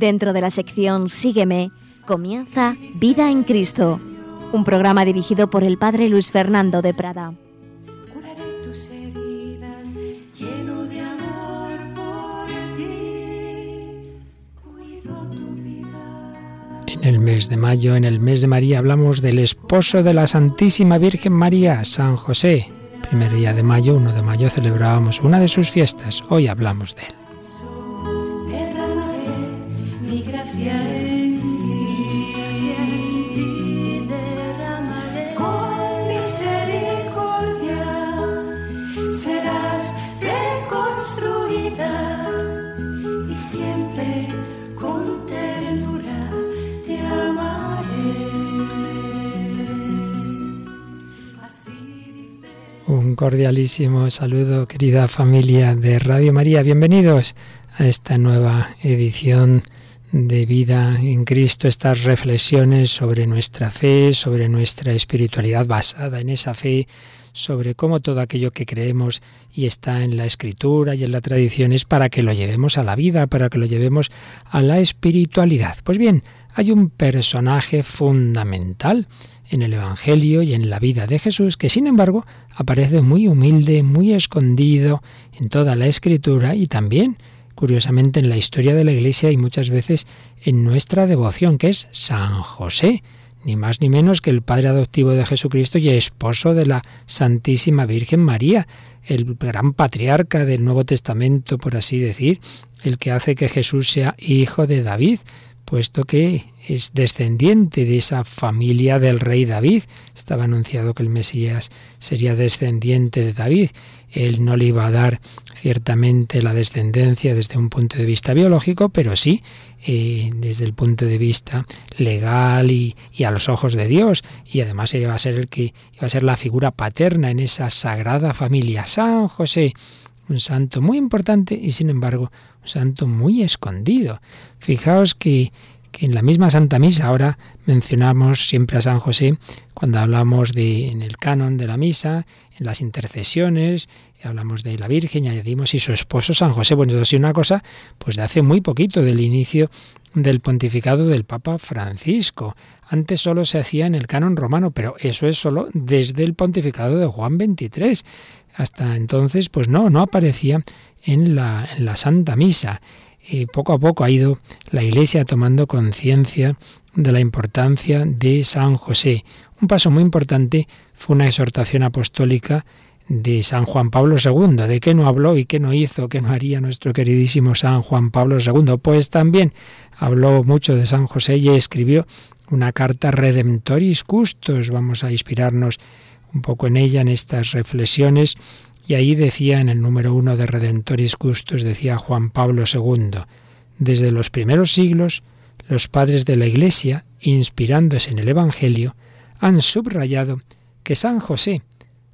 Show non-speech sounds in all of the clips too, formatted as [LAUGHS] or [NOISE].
Dentro de la sección Sígueme, comienza Vida en Cristo, un programa dirigido por el Padre Luis Fernando de Prada. En el mes de mayo, en el mes de María, hablamos del esposo de la Santísima Virgen María, San José. Primer día de mayo, 1 de mayo, celebrábamos una de sus fiestas. Hoy hablamos de él. Cordialísimo saludo, querida familia de Radio María. Bienvenidos a esta nueva edición de vida en Cristo, estas reflexiones sobre nuestra fe, sobre nuestra espiritualidad basada en esa fe, sobre cómo todo aquello que creemos y está en la escritura y en la tradición es para que lo llevemos a la vida, para que lo llevemos a la espiritualidad. Pues bien, hay un personaje fundamental en el Evangelio y en la vida de Jesús, que sin embargo aparece muy humilde, muy escondido en toda la escritura y también, curiosamente, en la historia de la Iglesia y muchas veces en nuestra devoción, que es San José, ni más ni menos que el padre adoptivo de Jesucristo y esposo de la Santísima Virgen María, el gran patriarca del Nuevo Testamento, por así decir, el que hace que Jesús sea hijo de David, puesto que es descendiente de esa familia del rey David. Estaba anunciado que el Mesías sería descendiente de David. Él no le iba a dar ciertamente la descendencia desde un punto de vista biológico, pero sí eh, desde el punto de vista legal y, y, a los ojos de Dios. Y además iba a ser el que iba a ser la figura paterna en esa sagrada familia. San José, un santo muy importante y sin embargo un santo muy escondido. Fijaos que, que en la misma Santa Misa ahora mencionamos siempre a San José cuando hablamos de en el canon de la misa, en las intercesiones, hablamos de la Virgen, y añadimos y su esposo San José. Bueno, eso es una cosa pues de hace muy poquito, del inicio del pontificado del Papa Francisco. Antes solo se hacía en el canon romano, pero eso es solo desde el pontificado de Juan XXIII. Hasta entonces, pues no, no aparecía en la, en la Santa Misa. Y poco a poco ha ido la Iglesia tomando conciencia de la importancia de San José. Un paso muy importante fue una exhortación apostólica de San Juan Pablo II. ¿De qué no habló y qué no hizo, qué no haría nuestro queridísimo San Juan Pablo II? Pues también habló mucho de San José y escribió una carta Redemptoris Custos. Vamos a inspirarnos un poco en ella, en estas reflexiones y ahí decía en el número uno de Redentoris Custos, decía Juan Pablo II, desde los primeros siglos, los padres de la Iglesia, inspirándose en el Evangelio, han subrayado que San José,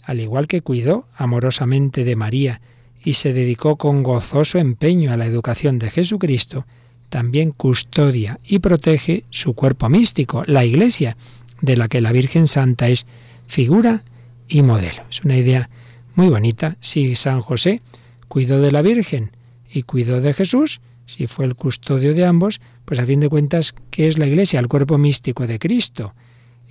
al igual que cuidó amorosamente de María y se dedicó con gozoso empeño a la educación de Jesucristo, también custodia y protege su cuerpo místico, la Iglesia, de la que la Virgen Santa es figura y modelo. Es una idea muy bonita. Si San José cuidó de la Virgen y cuidó de Jesús, si fue el custodio de ambos, pues a fin de cuentas, ¿qué es la Iglesia? El cuerpo místico de Cristo.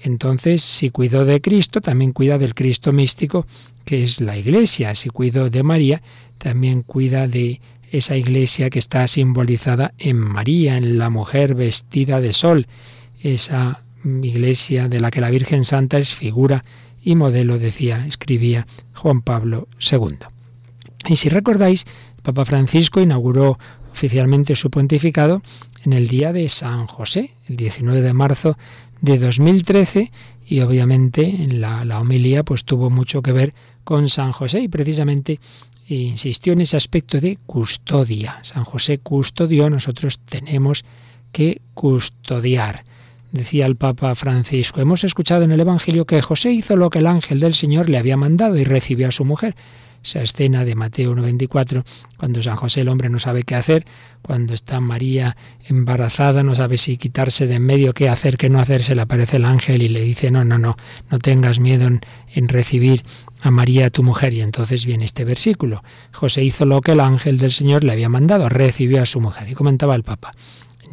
Entonces, si cuidó de Cristo, también cuida del Cristo místico, que es la Iglesia. Si cuidó de María, también cuida de esa Iglesia que está simbolizada en María, en la mujer vestida de sol, esa Iglesia de la que la Virgen Santa es figura y modelo, decía, escribía Juan Pablo II. Y si recordáis, Papa Francisco inauguró oficialmente su pontificado en el día de San José, el 19 de marzo de 2013, y obviamente en la, la homilía pues tuvo mucho que ver con San José y precisamente insistió en ese aspecto de custodia. San José custodió, nosotros tenemos que custodiar. Decía el Papa Francisco, hemos escuchado en el Evangelio que José hizo lo que el ángel del Señor le había mandado y recibió a su mujer. Esa escena de Mateo 1.24, cuando San José el hombre no sabe qué hacer, cuando está María embarazada, no sabe si quitarse de en medio, qué hacer, qué no hacer, se le aparece el ángel y le dice, no, no, no, no tengas miedo en, en recibir a María tu mujer. Y entonces viene este versículo. José hizo lo que el ángel del Señor le había mandado, recibió a su mujer. Y comentaba el Papa,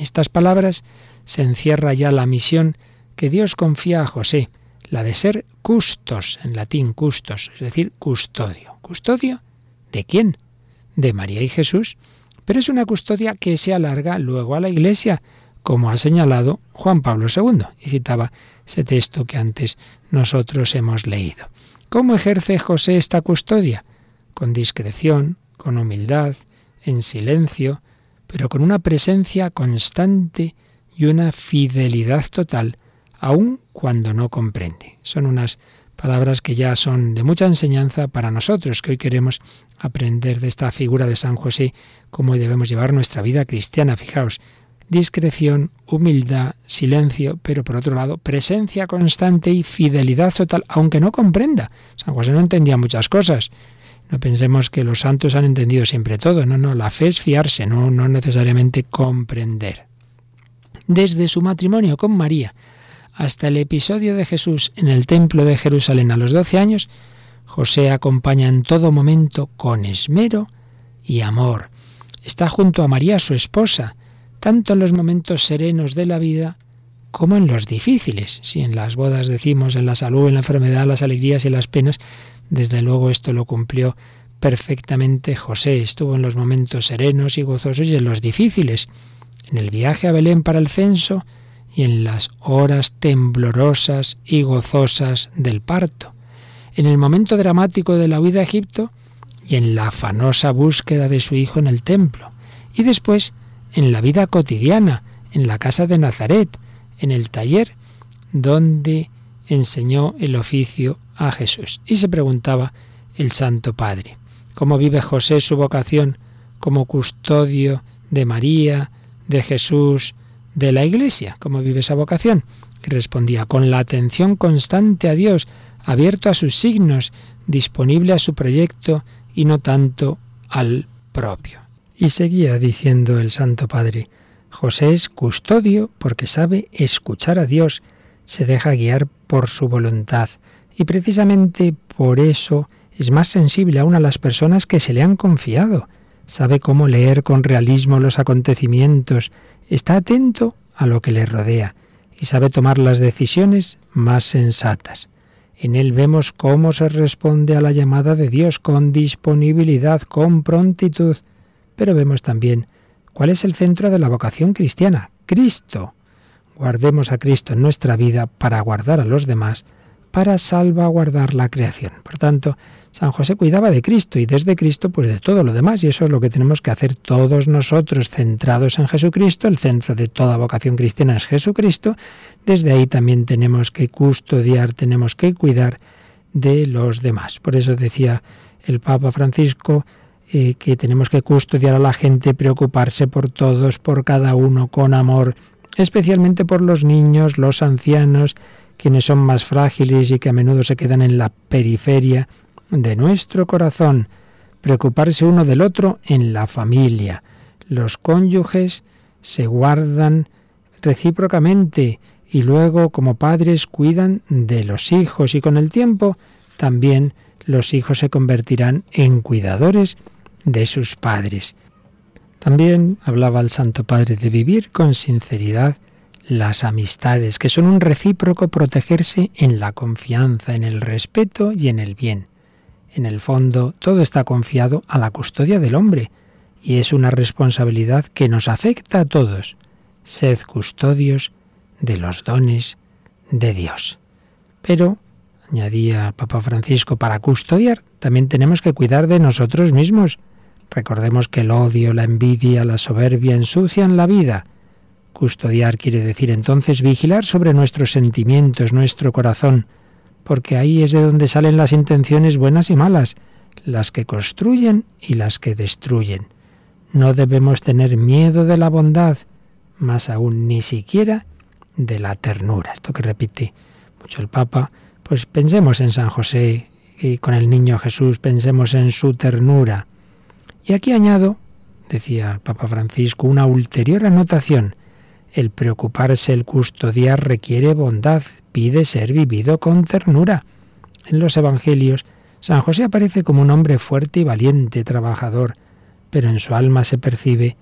estas palabras se encierra ya la misión que Dios confía a José, la de ser custos, en latín custos, es decir, custodio. ¿Custodio? ¿De quién? De María y Jesús. Pero es una custodia que se alarga luego a la Iglesia, como ha señalado Juan Pablo II, y citaba ese texto que antes nosotros hemos leído. ¿Cómo ejerce José esta custodia? Con discreción, con humildad, en silencio, pero con una presencia constante y una fidelidad total, aun cuando no comprende. Son unas palabras que ya son de mucha enseñanza para nosotros, que hoy queremos aprender de esta figura de San José, cómo debemos llevar nuestra vida cristiana. Fijaos, discreción, humildad, silencio, pero por otro lado, presencia constante y fidelidad total, aunque no comprenda. San José no entendía muchas cosas. No pensemos que los santos han entendido siempre todo. No, no, la fe es fiarse, no, no necesariamente comprender. Desde su matrimonio con María hasta el episodio de Jesús en el templo de Jerusalén a los doce años, José acompaña en todo momento con esmero y amor. Está junto a María, su esposa, tanto en los momentos serenos de la vida como en los difíciles. Si en las bodas decimos en la salud, en la enfermedad, las alegrías y las penas, desde luego esto lo cumplió perfectamente José. Estuvo en los momentos serenos y gozosos y en los difíciles, en el viaje a Belén para el censo y en las horas temblorosas y gozosas del parto, en el momento dramático de la huida a Egipto y en la afanosa búsqueda de su hijo en el templo, y después en la vida cotidiana, en la casa de Nazaret, en el taller donde enseñó el oficio a Jesús. Y se preguntaba el Santo Padre, ¿cómo vive José su vocación como custodio de María, de Jesús, de la Iglesia? ¿Cómo vive esa vocación? Y respondía, con la atención constante a Dios, abierto a sus signos, disponible a su proyecto y no tanto al propio. Y seguía diciendo el Santo Padre, José es custodio porque sabe escuchar a Dios, se deja guiar por su voluntad y precisamente por eso es más sensible aún a las personas que se le han confiado. Sabe cómo leer con realismo los acontecimientos, está atento a lo que le rodea y sabe tomar las decisiones más sensatas. En él vemos cómo se responde a la llamada de Dios con disponibilidad, con prontitud, pero vemos también cuál es el centro de la vocación cristiana, Cristo. Guardemos a Cristo en nuestra vida para guardar a los demás, para salvaguardar la creación. Por tanto, San José cuidaba de Cristo y desde Cristo pues de todo lo demás y eso es lo que tenemos que hacer todos nosotros centrados en Jesucristo, el centro de toda vocación cristiana es Jesucristo, desde ahí también tenemos que custodiar, tenemos que cuidar de los demás. Por eso decía el Papa Francisco, eh, que tenemos que custodiar a la gente, preocuparse por todos, por cada uno, con amor, especialmente por los niños, los ancianos, quienes son más frágiles y que a menudo se quedan en la periferia de nuestro corazón, preocuparse uno del otro en la familia. Los cónyuges se guardan recíprocamente y luego como padres cuidan de los hijos y con el tiempo también los hijos se convertirán en cuidadores de sus padres. También hablaba el Santo Padre de vivir con sinceridad las amistades, que son un recíproco protegerse en la confianza, en el respeto y en el bien. En el fondo, todo está confiado a la custodia del hombre, y es una responsabilidad que nos afecta a todos. Sed custodios de los dones de Dios. Pero, añadía Papa Francisco, para custodiar también tenemos que cuidar de nosotros mismos, Recordemos que el odio, la envidia, la soberbia ensucian la vida. Custodiar quiere decir entonces vigilar sobre nuestros sentimientos, nuestro corazón, porque ahí es de donde salen las intenciones buenas y malas, las que construyen y las que destruyen. No debemos tener miedo de la bondad, más aún ni siquiera de la ternura. Esto que repite mucho el Papa, pues pensemos en San José y con el niño Jesús, pensemos en su ternura. Y aquí añado, decía el Papa Francisco, una ulterior anotación. El preocuparse, el custodiar requiere bondad, pide ser vivido con ternura. En los Evangelios, San José aparece como un hombre fuerte y valiente, trabajador, pero en su alma se percibe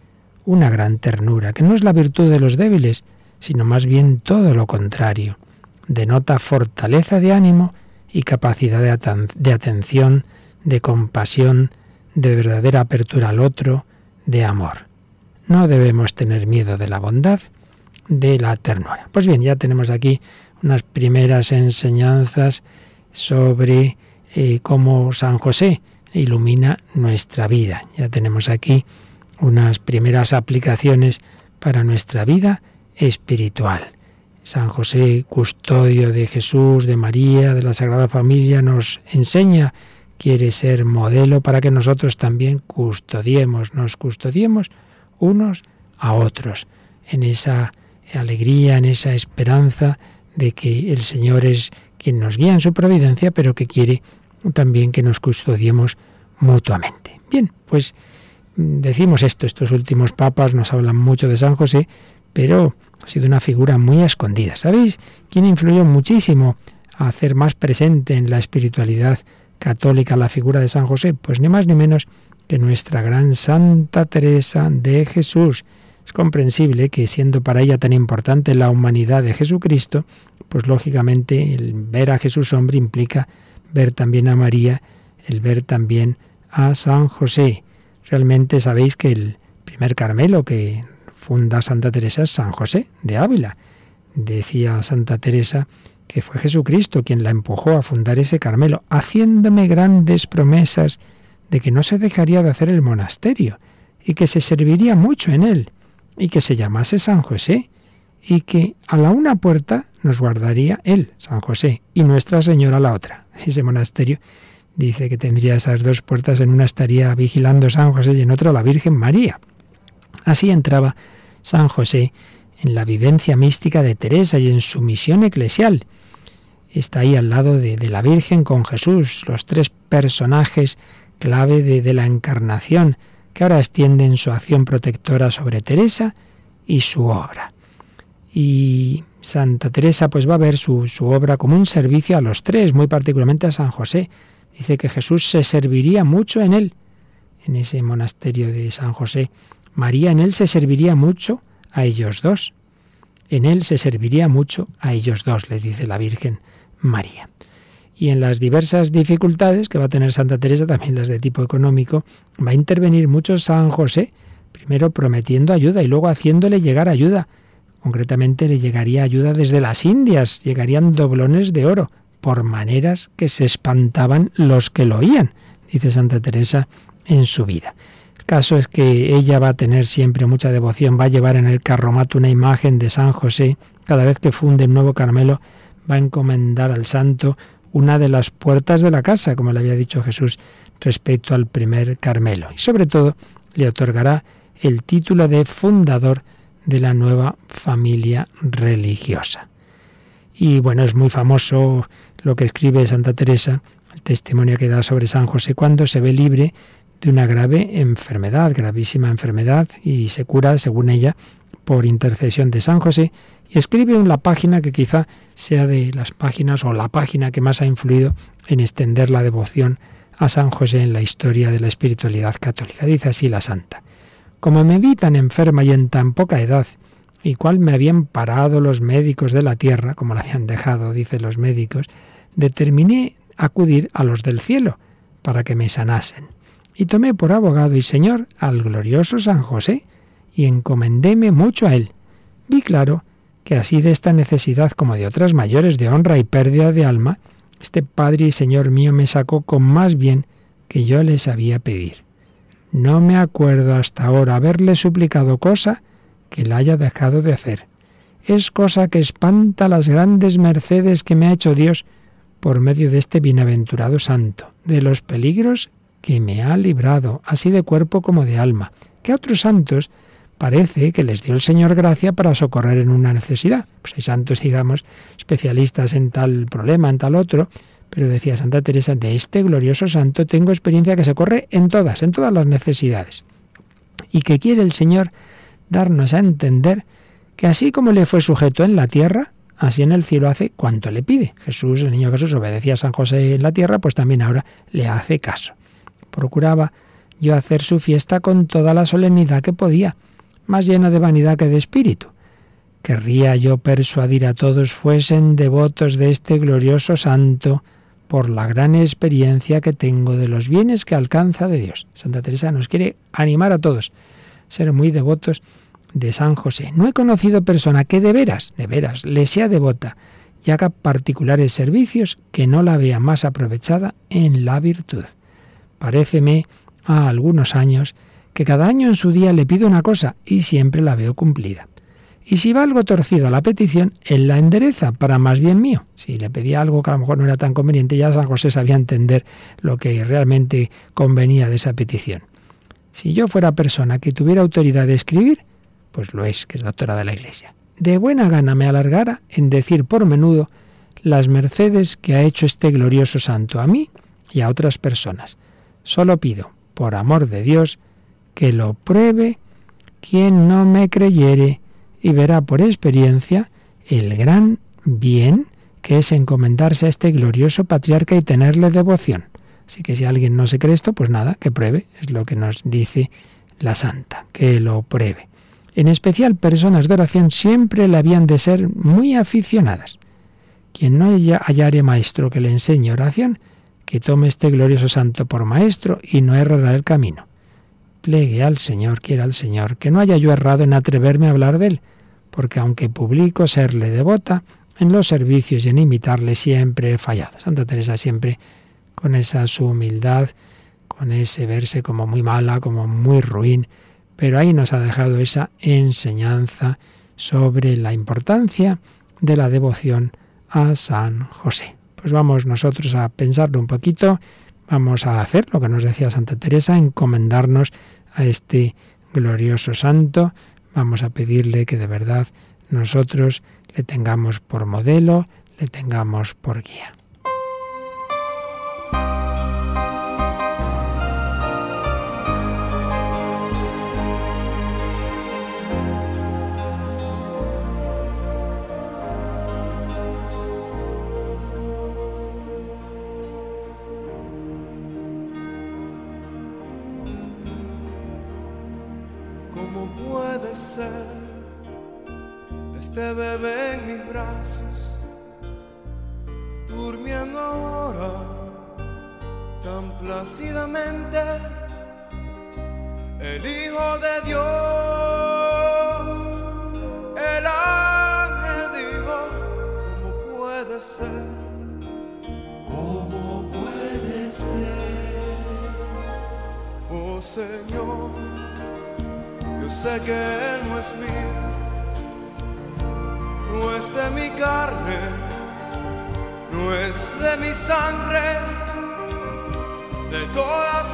una gran ternura, que no es la virtud de los débiles, sino más bien todo lo contrario. Denota fortaleza de ánimo y capacidad de, atención, de compasión, de verdadera apertura al otro, de amor. No debemos tener miedo de la bondad, de la ternura. Pues bien, ya tenemos aquí unas primeras enseñanzas sobre eh, cómo San José ilumina nuestra vida. Ya tenemos aquí unas primeras aplicaciones para nuestra vida espiritual. San José, custodio de Jesús, de María, de la Sagrada Familia, nos enseña, quiere ser modelo para que nosotros también custodiemos, nos custodiemos unos a otros, en esa alegría, en esa esperanza de que el Señor es quien nos guía en su providencia, pero que quiere también que nos custodiemos mutuamente. Bien, pues mm, decimos esto, estos últimos papas nos hablan mucho de San José, pero ha sido una figura muy escondida. ¿Sabéis quién influyó muchísimo a hacer más presente en la espiritualidad católica la figura de San José? Pues ni más ni menos que nuestra gran Santa Teresa de Jesús. Es comprensible que siendo para ella tan importante la humanidad de Jesucristo, pues lógicamente el ver a Jesús hombre implica ver también a María, el ver también a San José. Realmente sabéis que el primer Carmelo que funda Santa Teresa es San José de Ávila. Decía Santa Teresa que fue Jesucristo quien la empujó a fundar ese Carmelo, haciéndome grandes promesas de que no se dejaría de hacer el monasterio y que se serviría mucho en él y que se llamase San José y que a la una puerta nos guardaría él, San José, y Nuestra Señora a la otra. [LAUGHS] Ese monasterio dice que tendría esas dos puertas, en una estaría vigilando San José y en otra la Virgen María. Así entraba San José en la vivencia mística de Teresa y en su misión eclesial. Está ahí al lado de, la Virgen con Jesús, los tres personajes clave de, de la encarnación, que ahora extienden su acción protectora sobre Teresa y su obra. Y Santa Teresa pues va a ver su, su obra como un servicio a los tres, muy particularmente a San José. Dice que Jesús se serviría mucho en él, en ese monasterio de San José. María en él se serviría mucho a ellos dos. En él se serviría mucho a ellos dos, le dice la Virgen María. Y en las diversas dificultades que va a tener Santa Teresa, también las de tipo económico, va a intervenir mucho San José, primero prometiendo ayuda y luego haciéndole llegar ayuda Concretamente le llegaría ayuda desde las Indias, llegarían doblones de oro, por maneras que se espantaban los que lo oían, dice Santa Teresa en su vida. El caso es que ella va a tener siempre mucha devoción, va a llevar en el carromato una imagen de San José, cada vez que funde un nuevo Carmelo, va a encomendar al santo una de las puertas de la casa, como le había dicho Jesús respecto al primer Carmelo. Y sobre todo le otorgará el título de fundador de la nueva familia religiosa. Y bueno, es muy famoso lo que escribe Santa Teresa, el testimonio que da sobre San José cuando se ve libre de una grave enfermedad, gravísima enfermedad, y se cura, según ella, por intercesión de San José, y escribe en la página que quizá sea de las páginas o la página que más ha influido en extender la devoción a San José en la historia de la espiritualidad católica. Dice así la santa. Como me vi tan enferma y en tan poca edad, y cual me habían parado los médicos de la tierra, como la habían dejado, dicen los médicos, determiné acudir a los del cielo para que me sanasen. Y tomé por abogado y señor al glorioso San José, y encomendéme mucho a él. Vi claro que así de esta necesidad como de otras mayores de honra y pérdida de alma, este Padre y Señor mío me sacó con más bien que yo le sabía pedir. No me acuerdo hasta ahora haberle suplicado cosa que la haya dejado de hacer. Es cosa que espanta las grandes mercedes que me ha hecho Dios por medio de este bienaventurado santo, de los peligros que me ha librado, así de cuerpo como de alma, que a otros santos parece que les dio el Señor gracia para socorrer en una necesidad. Pues hay santos, digamos, especialistas en tal problema, en tal otro, pero decía Santa Teresa, de este glorioso santo tengo experiencia que se corre en todas, en todas las necesidades. Y que quiere el Señor darnos a entender que así como le fue sujeto en la tierra, así en el cielo hace cuanto le pide. Jesús, el niño Jesús, obedecía a San José en la tierra, pues también ahora le hace caso. Procuraba yo hacer su fiesta con toda la solemnidad que podía, más llena de vanidad que de espíritu. Querría yo persuadir a todos fuesen devotos de este glorioso santo por la gran experiencia que tengo de los bienes que alcanza de Dios. Santa Teresa nos quiere animar a todos, ser muy devotos de San José. No he conocido persona que de veras, de veras, le sea devota y haga particulares servicios que no la vea más aprovechada en la virtud. Paréceme a algunos años que cada año en su día le pido una cosa y siempre la veo cumplida. Y si va algo torcida la petición, él la endereza para más bien mío. Si le pedía algo que a lo mejor no era tan conveniente, ya San José sabía entender lo que realmente convenía de esa petición. Si yo fuera persona que tuviera autoridad de escribir, pues lo es, que es doctora de la Iglesia. De buena gana me alargara en decir por menudo las mercedes que ha hecho este glorioso santo a mí y a otras personas. Solo pido, por amor de Dios, que lo pruebe quien no me creyere y verá por experiencia el gran bien que es encomendarse a este glorioso patriarca y tenerle devoción. Así que si alguien no se cree esto, pues nada, que pruebe, es lo que nos dice la santa, que lo pruebe. En especial personas de oración siempre le habían de ser muy aficionadas. Quien no hallare maestro que le enseñe oración, que tome este glorioso santo por maestro y no errará el camino plegue al Señor, quiera al Señor, que no haya yo errado en atreverme a hablar de Él, porque aunque publico serle devota, en los servicios y en imitarle siempre he fallado. Santa Teresa siempre con esa su humildad, con ese verse como muy mala, como muy ruin, pero ahí nos ha dejado esa enseñanza sobre la importancia de la devoción a San José. Pues vamos nosotros a pensarlo un poquito Vamos a hacer lo que nos decía Santa Teresa, encomendarnos a este glorioso santo. Vamos a pedirle que de verdad nosotros le tengamos por modelo, le tengamos por guía. Mi carne, no es de mi sangre, de todas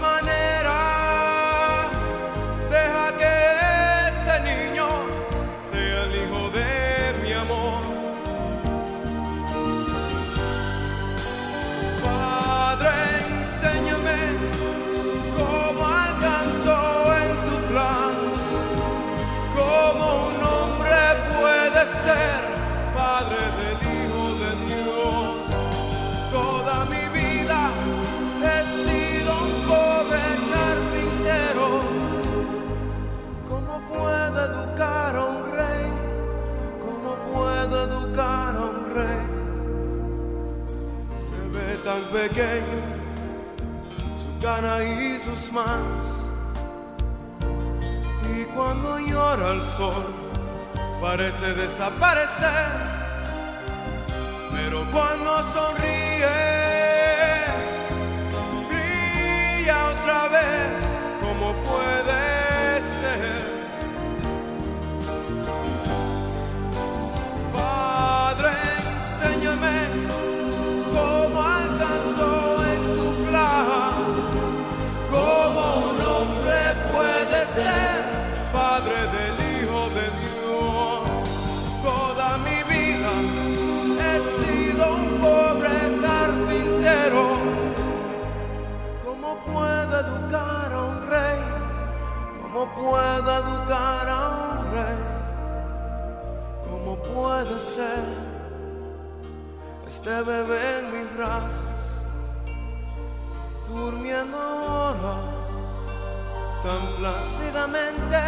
pequeño, su cara y sus manos. Y cuando llora el sol, parece desaparecer. Pero cuando sonríe, brilla otra vez puedo educar a un rey? ¿Cómo puede ser este bebé en mis brazos? Durmiendo ahora tan plácidamente,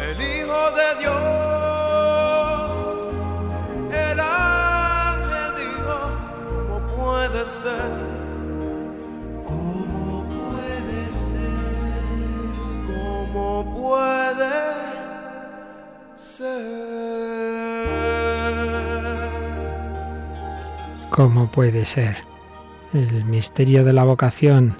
el Hijo de Dios. ¿Cómo puede ser? El misterio de la vocación.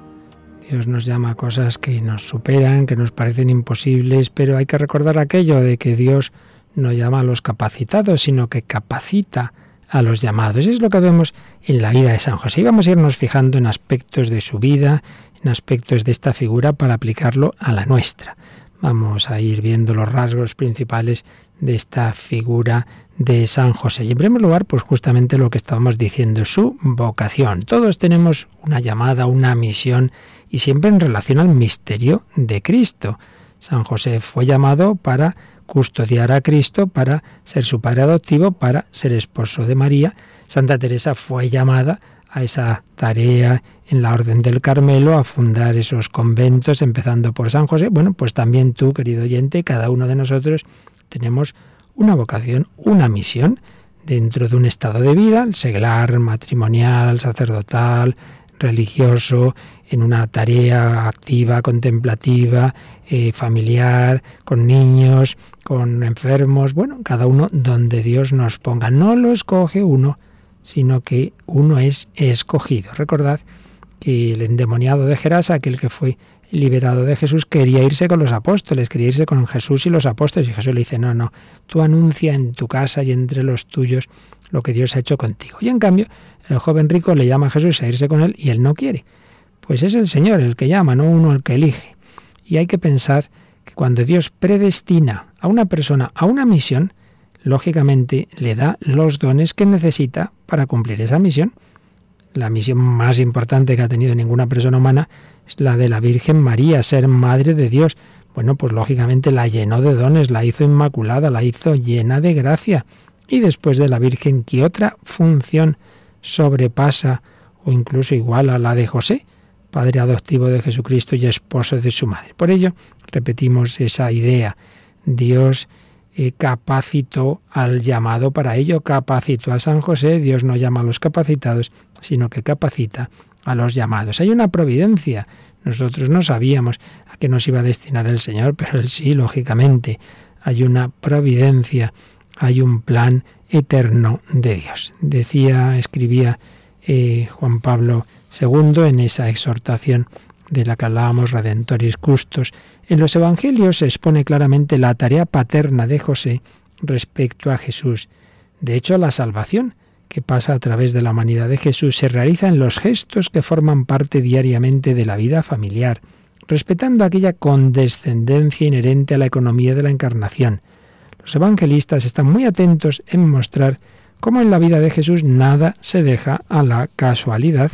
Dios nos llama a cosas que nos superan, que nos parecen imposibles, pero hay que recordar aquello de que Dios no llama a los capacitados, sino que capacita a los llamados. Es lo que vemos en la vida de San José. Y vamos a irnos fijando en aspectos de su vida, en aspectos de esta figura para aplicarlo a la nuestra. Vamos a ir viendo los rasgos principales de esta figura de San José. Y en primer lugar, pues justamente lo que estábamos diciendo, su vocación. Todos tenemos una llamada, una misión y siempre en relación al misterio de Cristo. San José fue llamado para custodiar a Cristo, para ser su padre adoptivo, para ser esposo de María. Santa Teresa fue llamada a esa tarea en la Orden del Carmelo, a fundar esos conventos, empezando por San José. Bueno, pues también tú, querido oyente, cada uno de nosotros tenemos una vocación, una misión dentro de un estado de vida, el seglar, matrimonial, sacerdotal, religioso, en una tarea activa, contemplativa, eh, familiar, con niños, con enfermos, bueno, cada uno donde Dios nos ponga. No lo escoge uno, sino que uno es escogido. Recordad que el endemoniado de Gerasa, aquel que fue liberado de Jesús, quería irse con los apóstoles, quería irse con Jesús y los apóstoles. Y Jesús le dice, no, no, tú anuncia en tu casa y entre los tuyos lo que Dios ha hecho contigo. Y en cambio, el joven rico le llama a Jesús a irse con él y él no quiere. Pues es el Señor el que llama, no uno el que elige. Y hay que pensar que cuando Dios predestina a una persona a una misión, lógicamente le da los dones que necesita para cumplir esa misión. La misión más importante que ha tenido ninguna persona humana es la de la Virgen María, ser madre de Dios. Bueno, pues lógicamente la llenó de dones, la hizo inmaculada, la hizo llena de gracia. Y después de la Virgen, ¿qué otra función sobrepasa o incluso igual a la de José? padre adoptivo de Jesucristo y esposo de su madre. Por ello, repetimos esa idea. Dios eh, capacitó al llamado para ello, capacitó a San José, Dios no llama a los capacitados, sino que capacita a los llamados. Hay una providencia. Nosotros no sabíamos a qué nos iba a destinar el Señor, pero Él sí, lógicamente. Hay una providencia, hay un plan eterno de Dios. Decía, escribía eh, Juan Pablo Segundo, en esa exhortación de la que hablábamos, Redentoris Custos, en los Evangelios se expone claramente la tarea paterna de José respecto a Jesús. De hecho, la salvación que pasa a través de la humanidad de Jesús se realiza en los gestos que forman parte diariamente de la vida familiar, respetando aquella condescendencia inherente a la economía de la encarnación. Los evangelistas están muy atentos en mostrar cómo en la vida de Jesús nada se deja a la casualidad,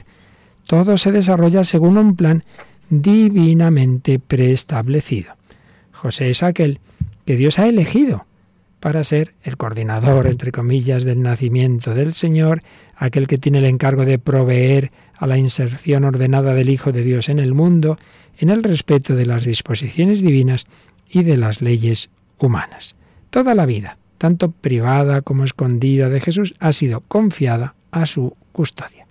todo se desarrolla según un plan divinamente preestablecido. José es aquel que Dios ha elegido para ser el coordinador, entre comillas, del nacimiento del Señor, aquel que tiene el encargo de proveer a la inserción ordenada del Hijo de Dios en el mundo, en el respeto de las disposiciones divinas y de las leyes humanas. Toda la vida, tanto privada como escondida de Jesús, ha sido confiada a su custodia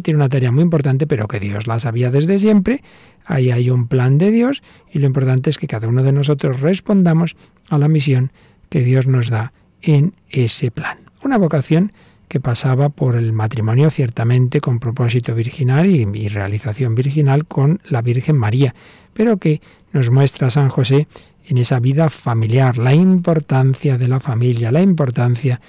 tiene una tarea muy importante, pero que Dios la sabía desde siempre. Ahí hay un plan de Dios y lo importante es que cada uno de nosotros respondamos a la misión que Dios nos da en ese plan. Una vocación que pasaba por el matrimonio ciertamente con propósito virginal y, y, realización virginal con la Virgen María, pero que nos muestra San José en esa vida familiar, la importancia de la familia, la importancia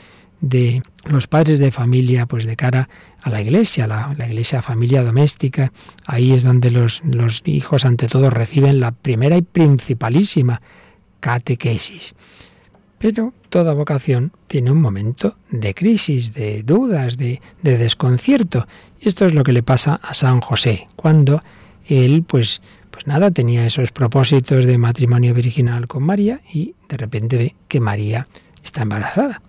de los padres de familia, pues de cara a la iglesia, la, la iglesia familia doméstica. Ahí es donde los, los hijos, ante todo, reciben la primera y principalísima catequesis. Pero toda vocación tiene un momento de crisis, de dudas, de, de, desconcierto. Y esto es lo que le pasa a San José, cuando él, pues, pues nada, tenía esos propósitos de matrimonio virginal con María y de repente ve que María está embarazada.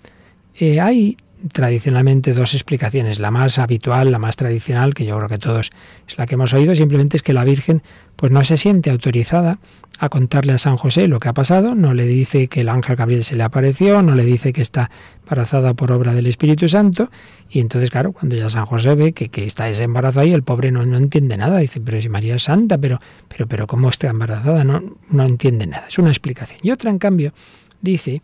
Eh, hay tradicionalmente dos explicaciones. La más habitual, la más tradicional, que yo creo que todos es la que hemos oído, simplemente es que la Virgen pues no se siente autorizada a contarle a San José lo que ha pasado, no le dice que el ángel Gabriel se le apareció, no le dice que está embarazada por obra del Espíritu Santo, y entonces, claro, cuando ya San José ve que, que está ese embarazo ahí, el pobre no, no entiende nada, dice, pero si María es santa, pero, pero, pero ¿cómo está embarazada? No, no entiende nada, es una explicación. Y otra, en cambio, dice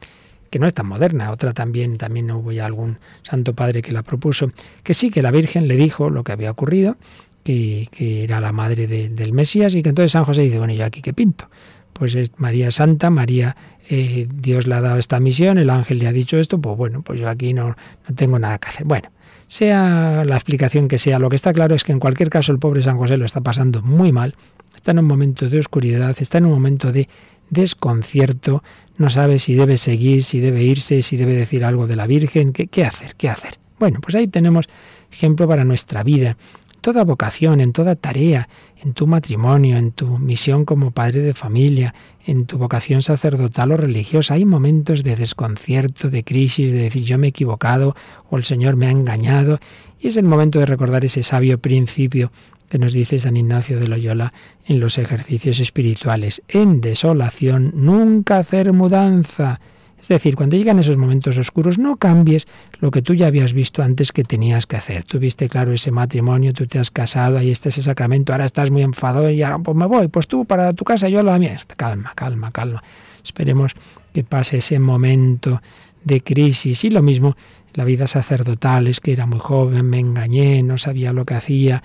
que no es tan moderna, otra también, también hubo ya algún santo padre que la propuso, que sí, que la Virgen le dijo lo que había ocurrido, que, que era la madre del Mesías, y que entonces San José dice, bueno, ¿yo aquí qué pinto? Pues es María Santa, María, eh, Dios le ha dado esta misión, el ángel le ha dicho esto, pues bueno, pues yo aquí no, no tengo nada que hacer. Bueno, sea la explicación que sea, lo que está claro es que en cualquier caso el pobre San José lo está pasando muy mal, está en un momento de oscuridad, está en un momento de desconcierto, no sabe si debe seguir, si debe irse, si debe decir algo de la Virgen, qué, hacer, qué hacer. Bueno, pues ahí tenemos ejemplo para nuestra vida. Toda vocación, en toda tarea, en tu matrimonio, en tu misión como padre de familia, en tu vocación sacerdotal o religiosa, hay momentos de desconcierto, de crisis, de decir yo me he equivocado o el Señor me ha engañado. Y es el momento de recordar ese sabio principio que nos dice San Ignacio de Loyola en los ejercicios espirituales. En desolación nunca hacer mudanza. Es decir, cuando llegan esos momentos oscuros, no cambies lo que tú ya habías visto antes que tenías que hacer. Tú viste claro ese matrimonio, tú te has casado, ahí está ese sacramento, ahora estás muy enfadado y ahora pues me voy, pues tú para tu casa, yo a la mía. Calma, calma, calma. Esperemos que pase ese momento de crisis y lo mismo la vida sacerdotal, es que era muy joven, me engañé, no sabía lo que hacía,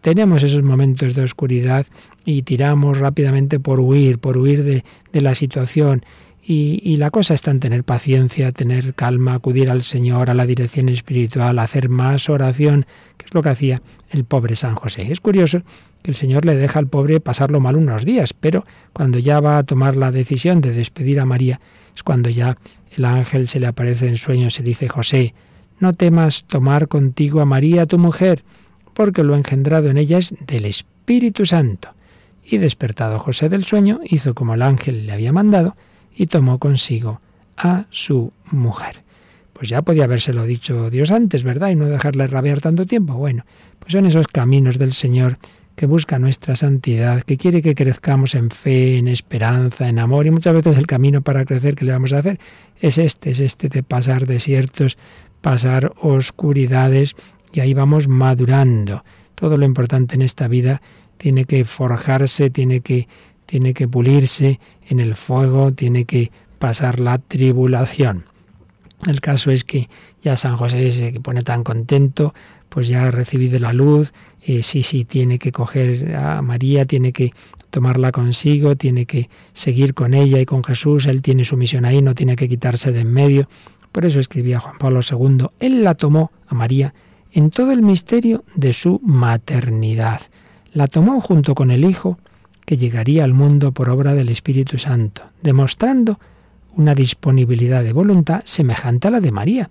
tenemos esos momentos de oscuridad y tiramos rápidamente por huir, por huir de, la situación. Y, la cosa está en tener paciencia, tener calma, acudir al Señor, a la dirección espiritual, hacer más oración, que es lo que hacía el pobre San José. Es curioso que el Señor le deja al pobre pasarlo mal unos días, pero cuando ya va a tomar la decisión de despedir a María, es cuando ya el ángel se le aparece en sueños y dice, José, no temas tomar contigo a María, tu mujer, porque lo engendrado en ella es del Espíritu Santo. Y despertado José del sueño, hizo como el ángel le había mandado y tomó consigo a su mujer. Pues ya podía habérselo dicho Dios antes, ¿verdad? Y no dejarle rabiar tanto tiempo. Bueno, pues son esos caminos del Señor que busca nuestra santidad, que quiere que crezcamos en fe, en esperanza, en amor, y muchas veces el camino para crecer que le vamos a hacer es este, es este de pasar desiertos, pasar oscuridades y ahí vamos madurando. Todo lo importante en esta vida tiene que forjarse, tiene que, tiene que pulirse en el fuego, tiene que pasar la tribulación. El caso es que ya San José se pone tan contento, pues ya ha recibido la luz, eh, sí, sí, tiene que coger a María, tiene que tomarla consigo, tiene que seguir con ella y con Jesús, él tiene su misión ahí, no tiene que quitarse de en medio. Por eso escribía Juan Pablo II, él la tomó a María en todo el misterio de su maternidad. La tomó junto con el Hijo que llegaría al mundo por obra del Espíritu Santo, demostrando una disponibilidad de voluntad semejante a la de María,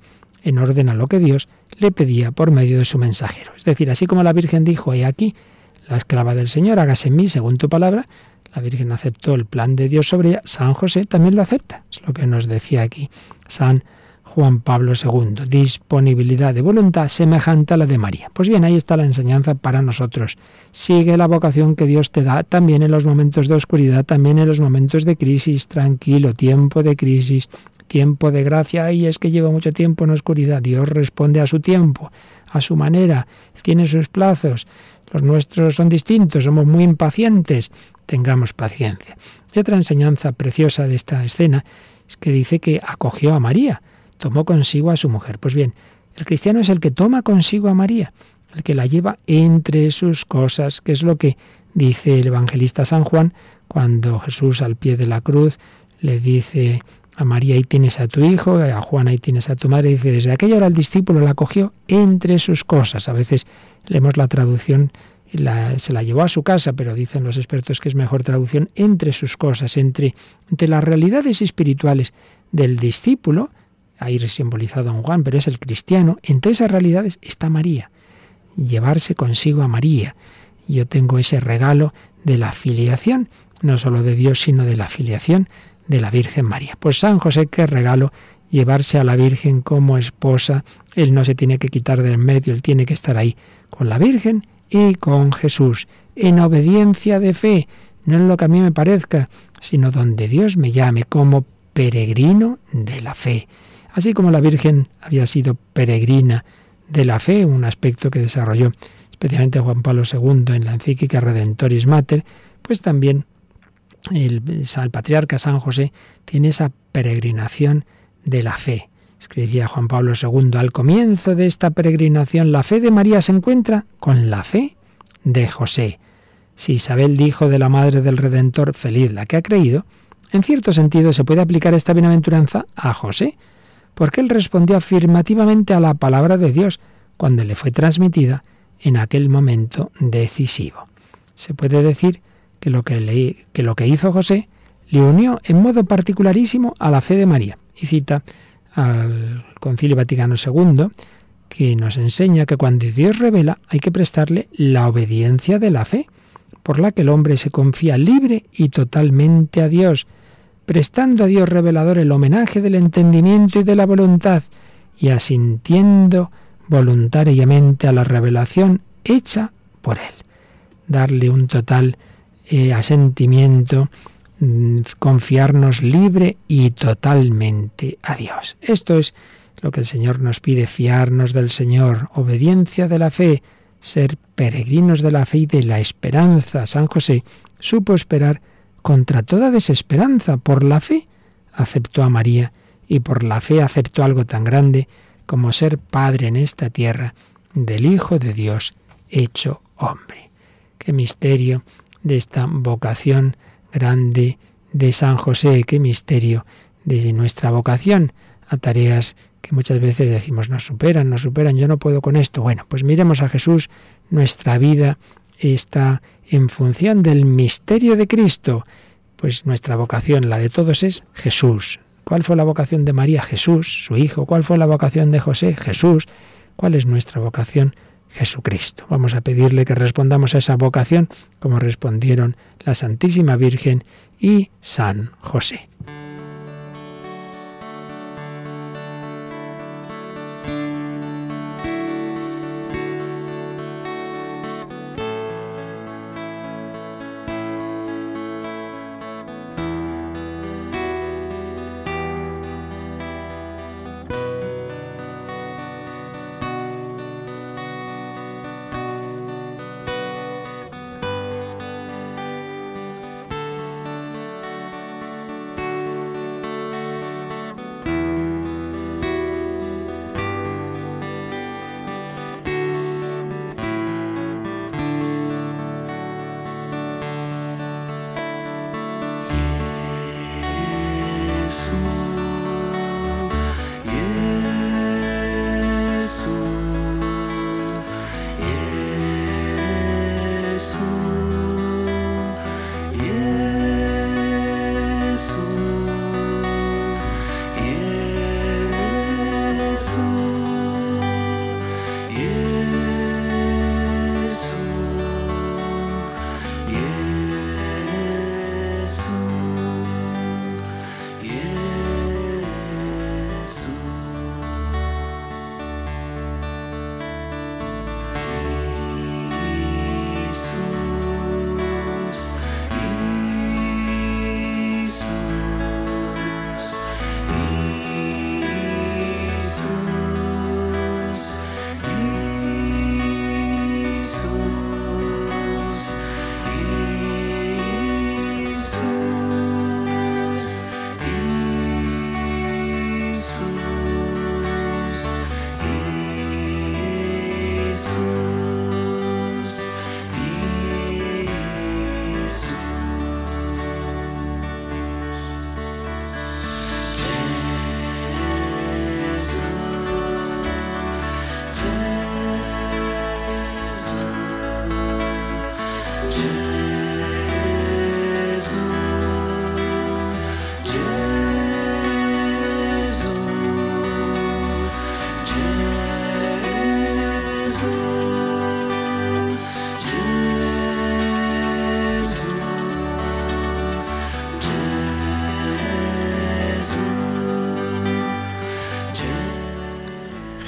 en orden a lo que Dios le pedía por medio de su mensajero. Es decir, así como la Virgen dijo, he aquí, la esclava del Señor, hágase en mí según tu palabra, la Virgen aceptó el plan de Dios sobre ella, San José también lo acepta. Es lo que nos decía aquí San Juan Pablo II. Disponibilidad de voluntad semejante a la de María. Pues bien, ahí está la enseñanza para nosotros. Sigue la vocación que Dios te da también en los momentos de oscuridad, también en los momentos de crisis. Tranquilo, tiempo de crisis, tiempo de gracia. Y es que lleva mucho tiempo en oscuridad. Dios responde a su tiempo, a su manera. Tiene sus plazos. Los nuestros son distintos, somos muy impacientes. Tengamos paciencia. Y otra enseñanza preciosa de esta escena es que dice que acogió a María tomó consigo a su mujer. Pues bien, el cristiano es el que toma consigo a María, el que la lleva entre sus cosas, que es lo que dice el evangelista San Juan cuando Jesús al pie de la cruz le dice a María ahí tienes a tu hijo, a Juan ahí tienes a tu madre, dice desde aquella hora el discípulo la cogió entre sus cosas. A veces leemos la traducción y se la llevó a su casa, pero dicen los expertos que es mejor traducción entre sus cosas, entre, entre las realidades espirituales del discípulo, ahí simbolizado en Juan, pero es el cristiano, entre esas realidades está María, llevarse consigo a María. Yo tengo ese regalo de la filiación, no solo de Dios, sino de la filiación de la Virgen María. Pues San José, qué regalo llevarse a la Virgen como esposa. Él no se tiene que quitar del medio, él tiene que estar ahí con la Virgen y con Jesús, en obediencia de fe, no en lo que a mí me parezca, sino donde Dios me llame como peregrino de la fe. Así como la Virgen había sido peregrina de la fe, un aspecto que desarrolló especialmente Juan Pablo II en la encíclica Redentoris Mater, pues también el, el patriarca San José tiene esa peregrinación de la fe. Escribía Juan Pablo II, al comienzo de esta peregrinación la fe de María se encuentra con la fe de José. Si Isabel dijo de la Madre del Redentor, feliz la que ha creído, en cierto sentido se puede aplicar esta bienaventuranza a José, porque él respondió afirmativamente a la palabra de Dios cuando le fue transmitida en aquel momento decisivo. Se puede decir que lo que, hizo José le unió en modo particularísimo a la fe de María. Y cita al Concilio Vaticano II, que nos enseña que cuando Dios revela hay que prestarle la obediencia de la fe, por la que el hombre se confía libre y totalmente a Dios, prestando a Dios revelador el homenaje del entendimiento y de la voluntad, y asintiendo voluntariamente a la revelación hecha por Él. Darle un total eh, asentimiento, mm, confiarnos libre y totalmente a Dios. Esto es lo que el Señor nos pide, fiarnos del Señor, obediencia de la fe, ser peregrinos de la fe y de la esperanza. San José supo esperar contra toda desesperanza. Por la fe aceptó a María y por la fe aceptó algo tan grande como ser padre en esta tierra del Hijo de Dios hecho hombre. Qué misterio de esta vocación grande de San José, qué misterio de nuestra vocación a tareas que muchas veces decimos nos superan, nos superan, yo no puedo con esto. Bueno, pues miremos a Jesús, nuestra vida está en función del misterio de Cristo. Pues nuestra vocación, la de todos, es Jesús. ¿Cuál fue la vocación de María? Jesús, su hijo. ¿Cuál fue la vocación de José? Jesús. ¿Cuál es nuestra vocación? Jesucristo. Vamos a pedirle que respondamos a esa vocación como respondieron la Santísima Virgen y San José.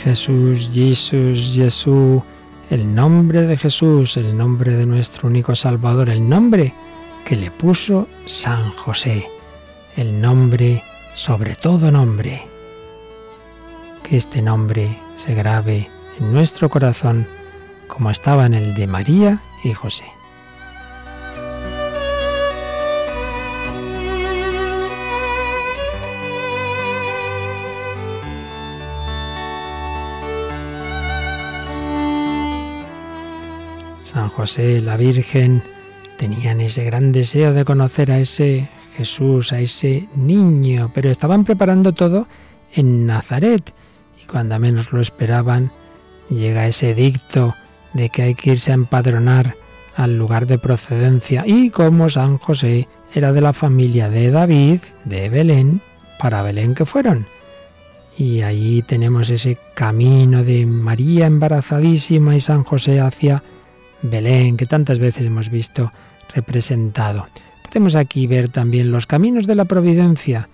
Jesús, Jesús, Jesús, el nombre de Jesús, el nombre de nuestro único Salvador, el nombre que le puso San José, el nombre sobre todo nombre. Que este nombre se grabe en nuestro corazón como estaba en el de María y José. José, la Virgen, tenían ese gran deseo de conocer a ese Jesús, a ese niño, pero estaban preparando todo en Nazaret y cuando menos lo esperaban llega ese dicto de que hay que irse a empadronar al lugar de procedencia y como San José era de la familia de David, de Belén, para Belén que fueron. Y allí tenemos ese camino de María embarazadísima y San José hacia Belén, que tantas veces hemos visto representado. Podemos aquí ver también los caminos de la providencia.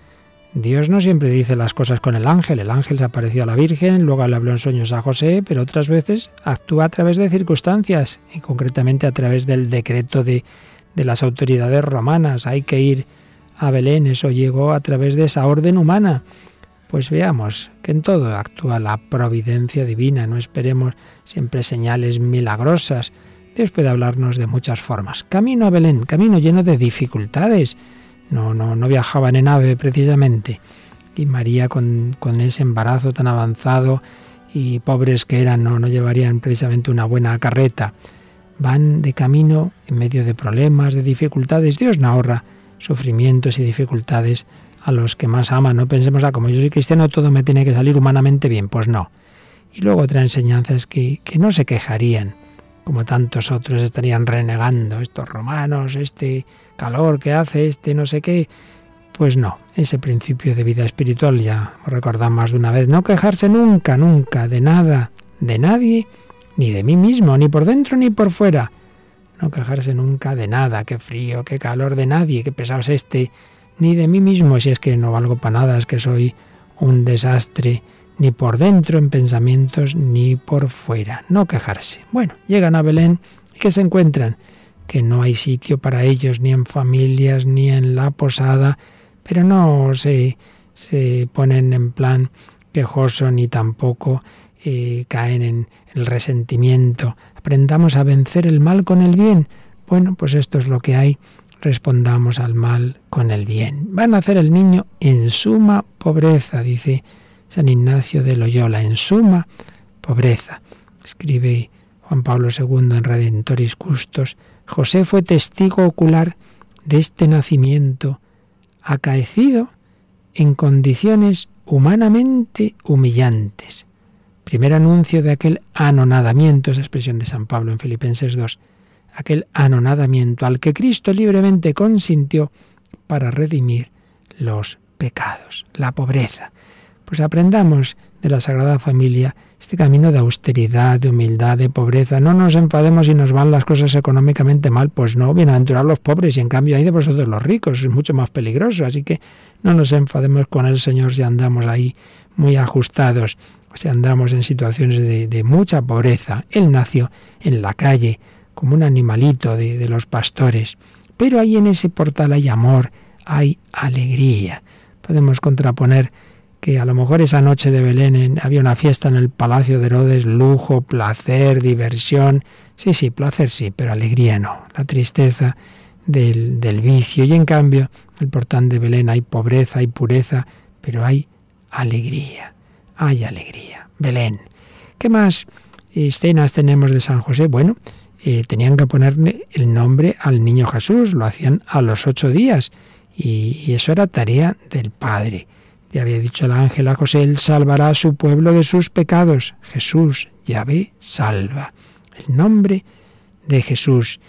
Dios no siempre dice las cosas con el ángel. El ángel se apareció a la Virgen, luego le habló en sueños a José, pero otras veces actúa a través de circunstancias y concretamente a través del decreto de, de las autoridades romanas. Hay que ir a Belén, eso llegó a través de esa orden humana. Pues veamos que en todo actúa la providencia divina, no esperemos siempre señales milagrosas. Dios puede hablarnos de muchas formas. Camino a Belén, camino lleno de dificultades. No, no, no viajaban en ave precisamente. Y María con, con ese embarazo tan avanzado y pobres que eran, no, no llevarían precisamente una buena carreta. Van de camino en medio de problemas, de dificultades. Dios no ahorra sufrimientos y dificultades a los que más aman. No pensemos, ah, como yo soy cristiano, todo me tiene que salir humanamente bien. Pues no. Y luego otra enseñanza es que, que no se quejarían como tantos otros estarían renegando, estos romanos, este calor que hace, este no sé qué. Pues no, ese principio de vida espiritual ya recordamos más de una vez, no quejarse nunca, nunca, de nada, de nadie, ni de mí mismo, ni por dentro ni por fuera. No quejarse nunca de nada, qué frío, qué calor, de nadie, qué pesado es este, ni de mí mismo, si es que no valgo para nada, es que soy un desastre, ni por dentro en pensamientos, ni por fuera. No quejarse. Bueno, llegan a Belén y que se encuentran que no hay sitio para ellos ni en familias ni en la posada, pero no se, se ponen en plan quejoso ni tampoco eh, caen en el resentimiento. Aprendamos a vencer el mal con el bien. Bueno, pues esto es lo que hay. Respondamos al mal con el bien. Va a nacer el niño en suma pobreza, dice San Ignacio de Loyola, en suma pobreza. Escribe Juan Pablo II en Redentoris Custos, José fue testigo ocular de este nacimiento acaecido en condiciones humanamente humillantes. Primer anuncio de aquel anonadamiento, esa expresión de San Pablo en Filipenses 2, aquel anonadamiento al que Cristo libremente consintió para redimir los pecados, la pobreza. Pues aprendamos de la Sagrada Familia este camino de austeridad, de humildad, de pobreza. No nos enfademos si nos van las cosas económicamente mal, pues no, bienaventurados los pobres y en cambio hay de vosotros los ricos, es mucho más peligroso. Así que no nos enfademos con el Señor si andamos ahí muy ajustados, si andamos en situaciones de, mucha pobreza. Él nació en la calle, como un animalito de los pastores. Pero ahí en ese portal hay amor, hay alegría. Podemos contraponer que a lo mejor esa noche de Belén había una fiesta en el palacio de Herodes, lujo, placer, diversión. Sí, sí, placer sí, pero alegría no. La tristeza del, del vicio. Y en cambio, el portán de Belén hay pobreza, hay pureza, pero hay alegría. Hay alegría. Belén. ¿Qué más escenas tenemos de San José? Bueno, eh, tenían que ponerle el nombre al niño Jesús, lo hacían a los ocho días, y eso era tarea del Padre. Ya había dicho el ángel a José, Él salvará a su pueblo de sus pecados. Jesús, Yahvé, salva. El nombre de Jesús.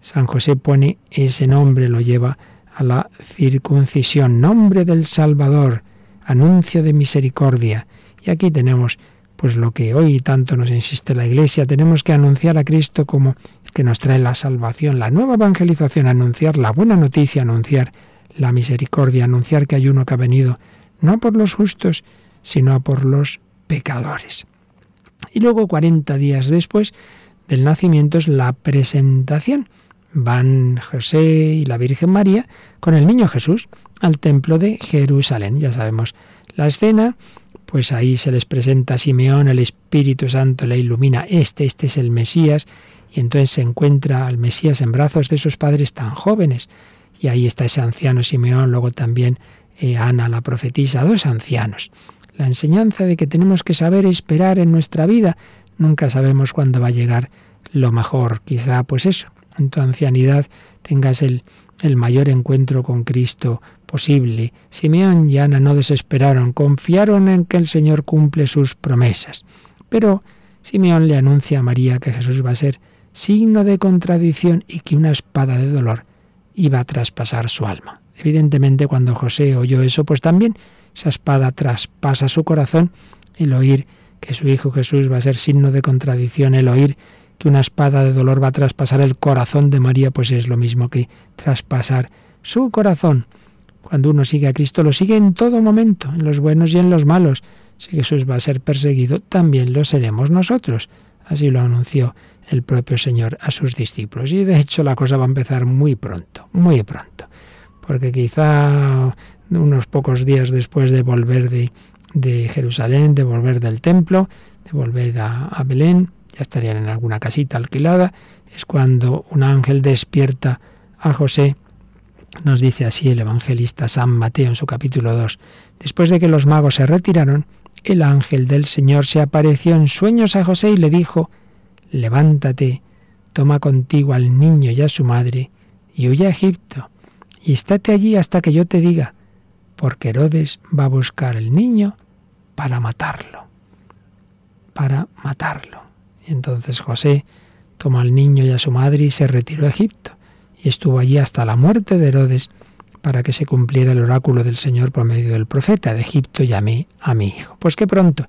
San José pone ese nombre, lo lleva a la circuncisión, nombre del Salvador, anuncio de misericordia. Y aquí tenemos pues lo que hoy tanto nos insiste la Iglesia, tenemos que anunciar a Cristo como el que nos trae la salvación, la nueva evangelización, anunciar la buena noticia, anunciar la misericordia, anunciar que hay uno que ha venido no por los justos, sino por los pecadores. Y luego, 40 días después del nacimiento, es la presentación. Van José y la Virgen María con el niño Jesús al templo de Jerusalén. Ya sabemos la escena, pues ahí se les presenta a Simeón, el Espíritu Santo le ilumina, este, este es el Mesías, y entonces se encuentra al Mesías en brazos de sus padres tan jóvenes. Y ahí está ese anciano Simeón, luego también eh, Ana la profetisa, dos ancianos. La enseñanza de que tenemos que saber esperar en nuestra vida. Nunca sabemos cuándo va a llegar lo mejor. Quizá, pues eso, en tu ancianidad tengas el, el mayor encuentro con Cristo posible. Simeón y Ana no desesperaron, confiaron en que el Señor cumple sus promesas. Pero Simeón le anuncia a María que Jesús va a ser signo de contradicción y que una espada de dolor iba a traspasar su alma. Evidentemente, cuando José oyó eso, pues también esa espada traspasa su corazón, el oír que su Hijo Jesús va a ser signo de contradicción, el oír que una espada de dolor va a traspasar el corazón de María, pues es lo mismo que traspasar su corazón. Cuando uno sigue a Cristo, lo sigue en todo momento, en los buenos y en los malos. Si Jesús va a ser perseguido, también lo seremos nosotros. Así lo anunció el propio Señor a sus discípulos. Y de hecho la cosa va a empezar muy pronto, muy pronto. Porque quizá unos pocos días después de volver de, Jerusalén, de volver del templo, de volver a, a Belén, ya estarían en alguna casita alquilada, es cuando un ángel despierta a José. Nos dice así el evangelista San Mateo en su capítulo 2. Después de que los magos se retiraron, el ángel del Señor se apareció en sueños a José y le dijo, levántate, toma contigo al niño y a su madre, y huye a Egipto, y estate allí hasta que yo te diga, porque Herodes va a buscar al niño para matarlo, para matarlo. Y entonces José tomó al niño y a su madre y se retiró a Egipto, y estuvo allí hasta la muerte de Herodes, para que se cumpliera el oráculo del Señor por medio del profeta de Egipto llamé a mi hijo. Pues que pronto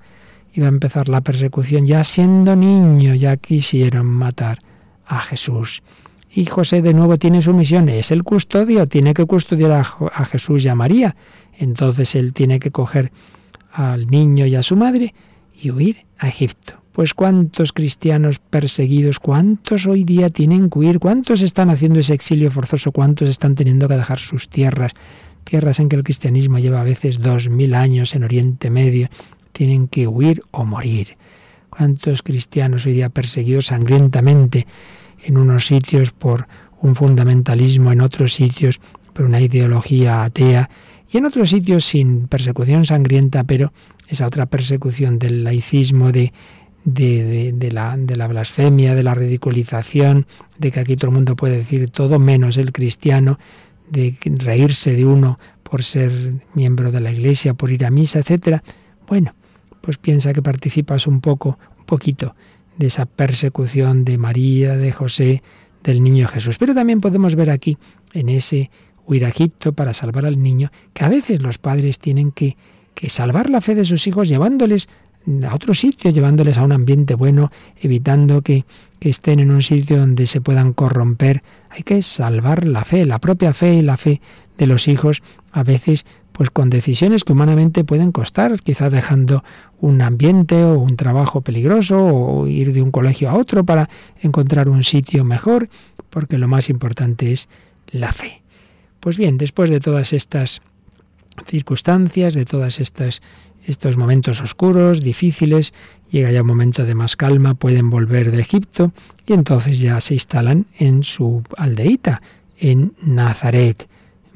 iba a empezar la persecución. Ya siendo niño ya quisieron matar a Jesús. Y José de nuevo tiene su misión, es el custodio, tiene que custodiar a, Jesús y a María. Entonces él tiene que coger al niño y a su madre y huir a Egipto. Pues cuántos cristianos perseguidos, cuántos hoy día tienen que huir, cuántos están haciendo ese exilio forzoso, cuántos están teniendo que dejar sus tierras, tierras en que el cristianismo lleva a veces dos mil años en Oriente Medio, tienen que huir o morir. ¿Cuántos cristianos hoy día perseguidos sangrientamente en unos sitios por un fundamentalismo, en otros sitios por una ideología atea y en otros sitios sin persecución sangrienta, pero esa otra persecución del laicismo, de, de, la, de la blasfemia, de la ridiculización, de que aquí todo el mundo puede decir todo menos el cristiano, de reírse de uno por ser miembro de la iglesia, por ir a misa, etcétera. Bueno, pues piensa que participas un poco, un poquito de esa persecución de María, de José, del niño Jesús. Pero también podemos ver aquí, en ese huir a Egipto para salvar al niño, que a veces los padres tienen que, que salvar la fe de sus hijos llevándoles a otro sitio, llevándoles a un ambiente bueno, evitando que, que, estén en un sitio donde se puedan corromper. Hay que salvar la fe, la propia fe y la fe de los hijos a veces pues con decisiones que humanamente pueden costar, quizá dejando un ambiente o un trabajo peligroso o ir de un colegio a otro para encontrar un sitio mejor, porque lo más importante es la fe. Pues bien, después de todas estas circunstancias, de todas estas estos momentos oscuros, difíciles, llega ya un momento de más calma, pueden volver de Egipto y entonces ya se instalan en su aldeíta, en Nazaret.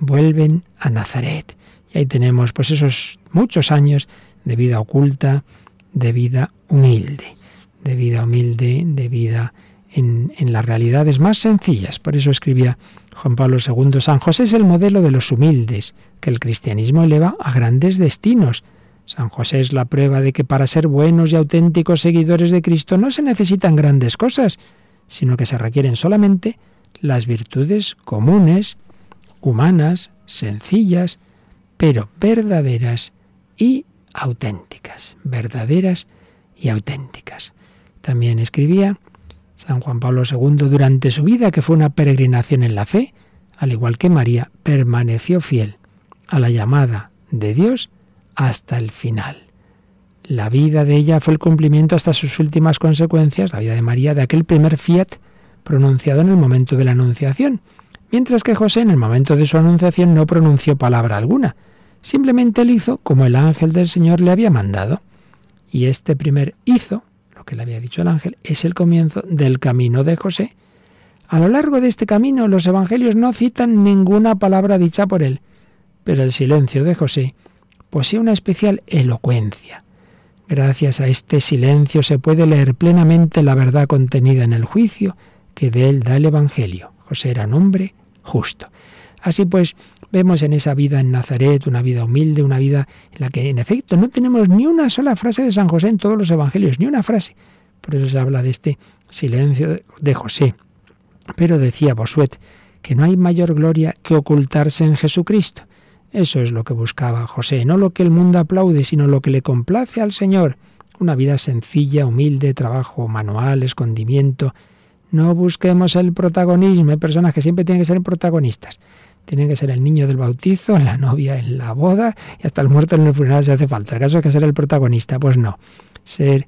Vuelven a Nazaret. Y ahí tenemos pues esos muchos años de vida oculta, de vida humilde, de vida humilde, de vida en, en, las realidades más sencillas. Por eso escribía Juan Pablo II, San José es el modelo de los humildes, que el cristianismo eleva a grandes destinos. San José es la prueba de que para ser buenos y auténticos seguidores de Cristo no se necesitan grandes cosas, sino que se requieren solamente las virtudes comunes, humanas, sencillas, pero verdaderas y auténticas, verdaderas y auténticas. También escribía San Juan Pablo II durante su vida, que fue una peregrinación en la fe, al igual que María, permaneció fiel a la llamada de Dios hasta el final. La vida de ella fue el cumplimiento hasta sus últimas consecuencias, la vida de María, de aquel primer fiat pronunciado en el momento de la anunciación, mientras que José en el momento de su anunciación no pronunció palabra alguna, simplemente él hizo como el ángel del Señor le había mandado. Y este primer hizo, lo que le había dicho el ángel, es el comienzo del camino de José. A lo largo de este camino los evangelios no citan ninguna palabra dicha por él, pero el silencio de José posee una especial elocuencia. Gracias a este silencio se puede leer plenamente la verdad contenida en el juicio que de él da el Evangelio. José era un hombre justo. Así pues, vemos en esa vida en Nazaret una vida humilde, una vida en la que en efecto no tenemos ni una sola frase de San José en todos los evangelios, ni una frase. Por eso se habla de este silencio de José. Pero decía Bosuet que no hay mayor gloria que ocultarse en Jesucristo. Eso es lo que buscaba José, no lo que el mundo aplaude, sino lo que le complace al Señor. Una vida sencilla, humilde, trabajo manual, escondimiento. No busquemos el protagonismo. Hay personas que siempre tienen que ser protagonistas. Tienen que ser el niño del bautizo, la novia en la boda y hasta el muerto en el funeral si hace falta. El caso es que ser el protagonista, pues no. Ser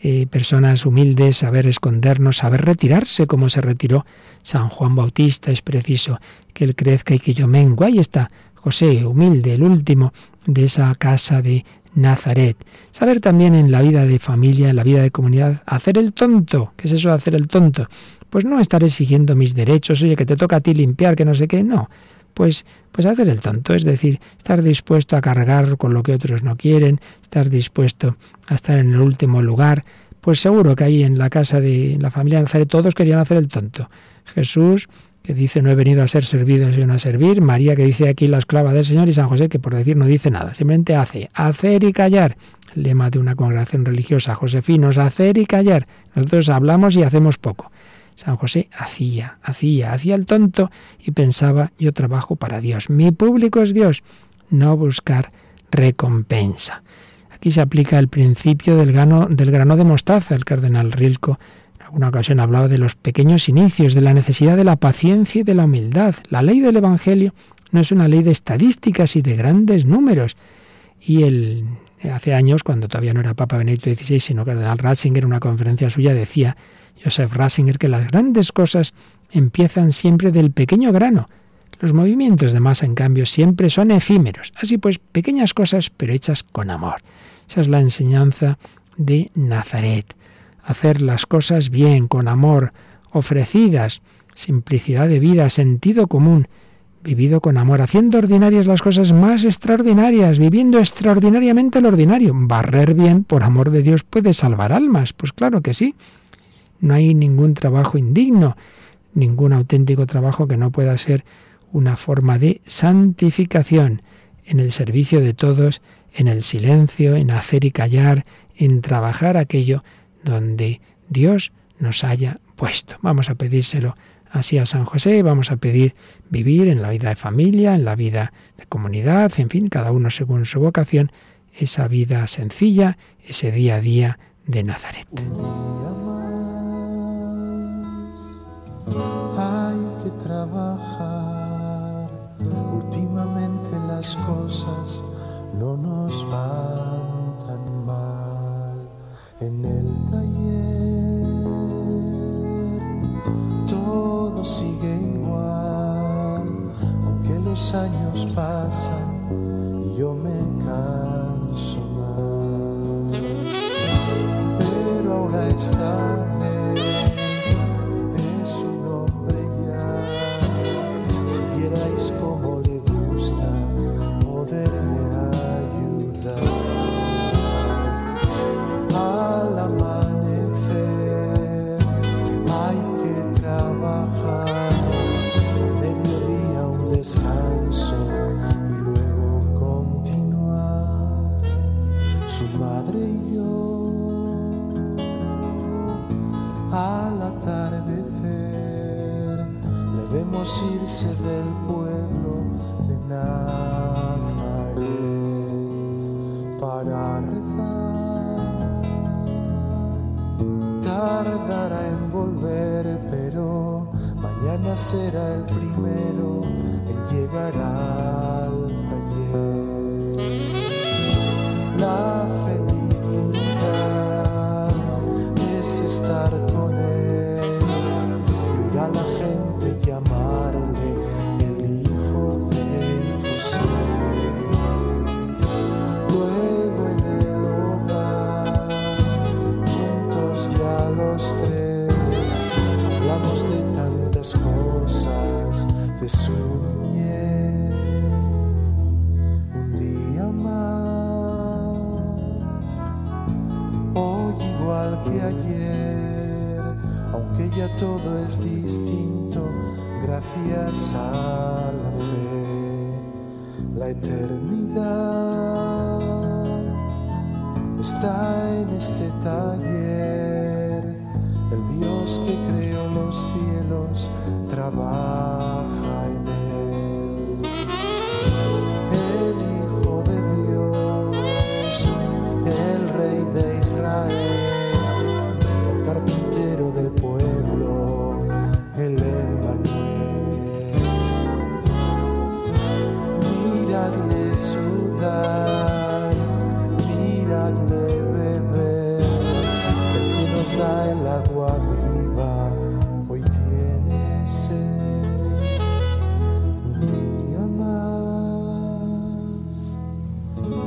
eh, personas humildes, saber escondernos, saber retirarse como se retiró San Juan Bautista. Es preciso que él crezca y que yo mengue. Ahí está José, humilde, el último de esa casa de Nazaret. Saber también en la vida de familia, en la vida de comunidad, hacer el tonto. ¿Qué es eso de hacer el tonto? Pues no estar exigiendo mis derechos, oye, que te toca a ti limpiar, que no sé qué, no pues, pues hacer el tonto, es decir, estar dispuesto a cargar con lo que otros no quieren, estar dispuesto a estar en el último lugar, pues seguro que ahí en la casa de la familia de Nazaret todos querían hacer el tonto. Jesús, que dice no he venido a ser servido, sino a servir, María, que dice aquí la esclava del Señor, y San José, que por decir no dice nada, simplemente hace, hacer y callar. Lema de una congregación religiosa, Josefinos, hacer y callar. Nosotros hablamos y hacemos poco. San José hacía, hacía, hacía el tonto y pensaba, yo trabajo para Dios, mi público es Dios, no buscar recompensa. Aquí se aplica el principio del grano, del grano de mostaza. El cardenal Rilco alguna ocasión hablaba de los pequeños inicios, de la necesidad de la paciencia y de la humildad. La ley del Evangelio no es una ley de estadísticas y de grandes números. Y el, hace años, cuando todavía no era Papa Benedicto XVI, sino cardenal Ratzinger, en una conferencia suya decía Joseph Ratzinger que las grandes cosas empiezan siempre del pequeño grano. Los movimientos de masa, en cambio, siempre son efímeros. Así pues, pequeñas cosas, pero hechas con amor. Esa es la enseñanza de Nazaret. Hacer las cosas bien, con amor, ofrecidas, simplicidad de vida, sentido común, vivido con amor, haciendo ordinarias las cosas más extraordinarias, viviendo extraordinariamente lo ordinario. Barrer bien, por amor de Dios, puede salvar almas. Pues claro que sí. No hay ningún trabajo indigno, ningún auténtico trabajo que no pueda ser una forma de santificación en el servicio de todos, en el silencio, en hacer y callar, en trabajar aquello donde Dios nos haya puesto. Vamos a pedírselo así a San José, vamos a pedir vivir en la vida de familia, en la vida de comunidad, en fin, cada uno según su vocación, esa vida sencilla, ese día a día de Nazaret. Hay que trabajar. Últimamente las cosas no nos van tan mal. En el sigue igual, aunque los años pasan y yo me canso más. Pero ahora está Irse del pueblo de Nazaret para rezar. Tardará en volver, pero mañana será el primero en llegar al taller. La felicidad es estar todo es distinto gracias a la fe. La eternidad está en este taller,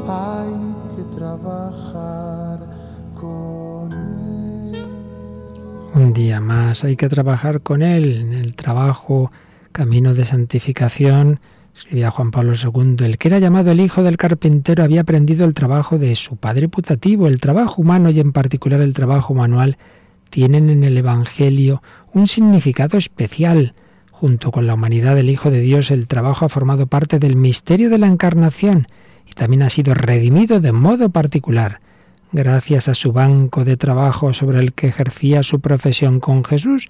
hay que trabajar con él. Un día más hay que trabajar con Él en el trabajo, camino de santificación. Escribía Juan Pablo II, el que era llamado el hijo del carpintero había aprendido el trabajo de su padre putativo. El trabajo humano y en particular el trabajo manual tienen en el Evangelio un significado especial. Junto con la humanidad del Hijo de Dios, el trabajo ha formado parte del misterio de la encarnación y también ha sido redimido de modo particular. Gracias a su banco de trabajo sobre el que ejercía su profesión con Jesús,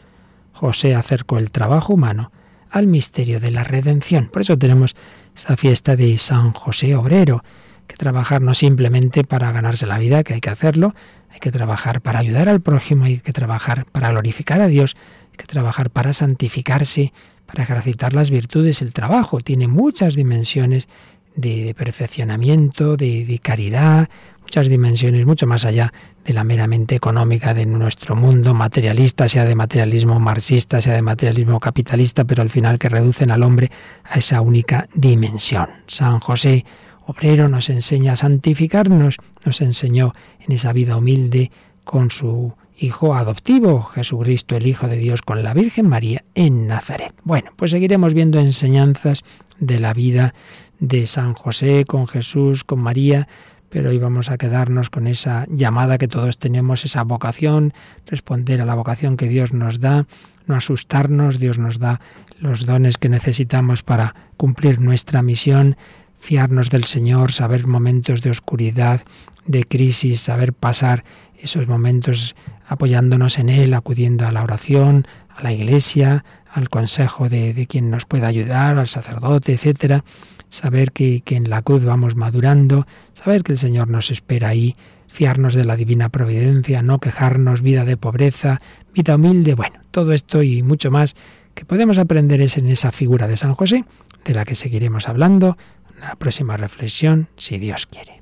José acercó el trabajo humano al misterio de la redención. Por eso tenemos esta fiesta de San José Obrero, que trabajar no simplemente para ganarse la vida, que hay que hacerlo, hay que trabajar para ayudar al prójimo, hay que trabajar para glorificar a Dios, hay que trabajar para santificarse, para ejercitar las virtudes. El trabajo tiene muchas dimensiones de, perfeccionamiento, de, de caridad, muchas dimensiones, mucho más allá de la meramente económica de nuestro mundo materialista, sea de materialismo marxista, sea de materialismo capitalista, pero al final que reducen al hombre a esa única dimensión. San José Obrero nos enseña a santificarnos, nos enseñó en esa vida humilde con su hijo adoptivo, Jesucristo, el Hijo de Dios, con la Virgen María en Nazaret. Bueno, pues seguiremos viendo enseñanzas de la vida de San José, con Jesús, con María, pero hoy vamos a quedarnos con esa llamada que todos tenemos, esa vocación, responder a la vocación que Dios nos da, no asustarnos, Dios nos da los dones que necesitamos para cumplir nuestra misión, fiarnos del Señor, saber momentos de oscuridad, de crisis, saber pasar esos momentos apoyándonos en Él, acudiendo a la oración, a la iglesia, al consejo de, de quien nos pueda ayudar, al sacerdote, etcétera saber que, que, en la cruz vamos madurando, saber que el Señor nos espera ahí, fiarnos de la divina providencia, no quejarnos, vida de pobreza, vida humilde, bueno, todo esto y mucho más que podemos aprender es en esa figura de San José, de la que seguiremos hablando en la próxima reflexión, si Dios quiere.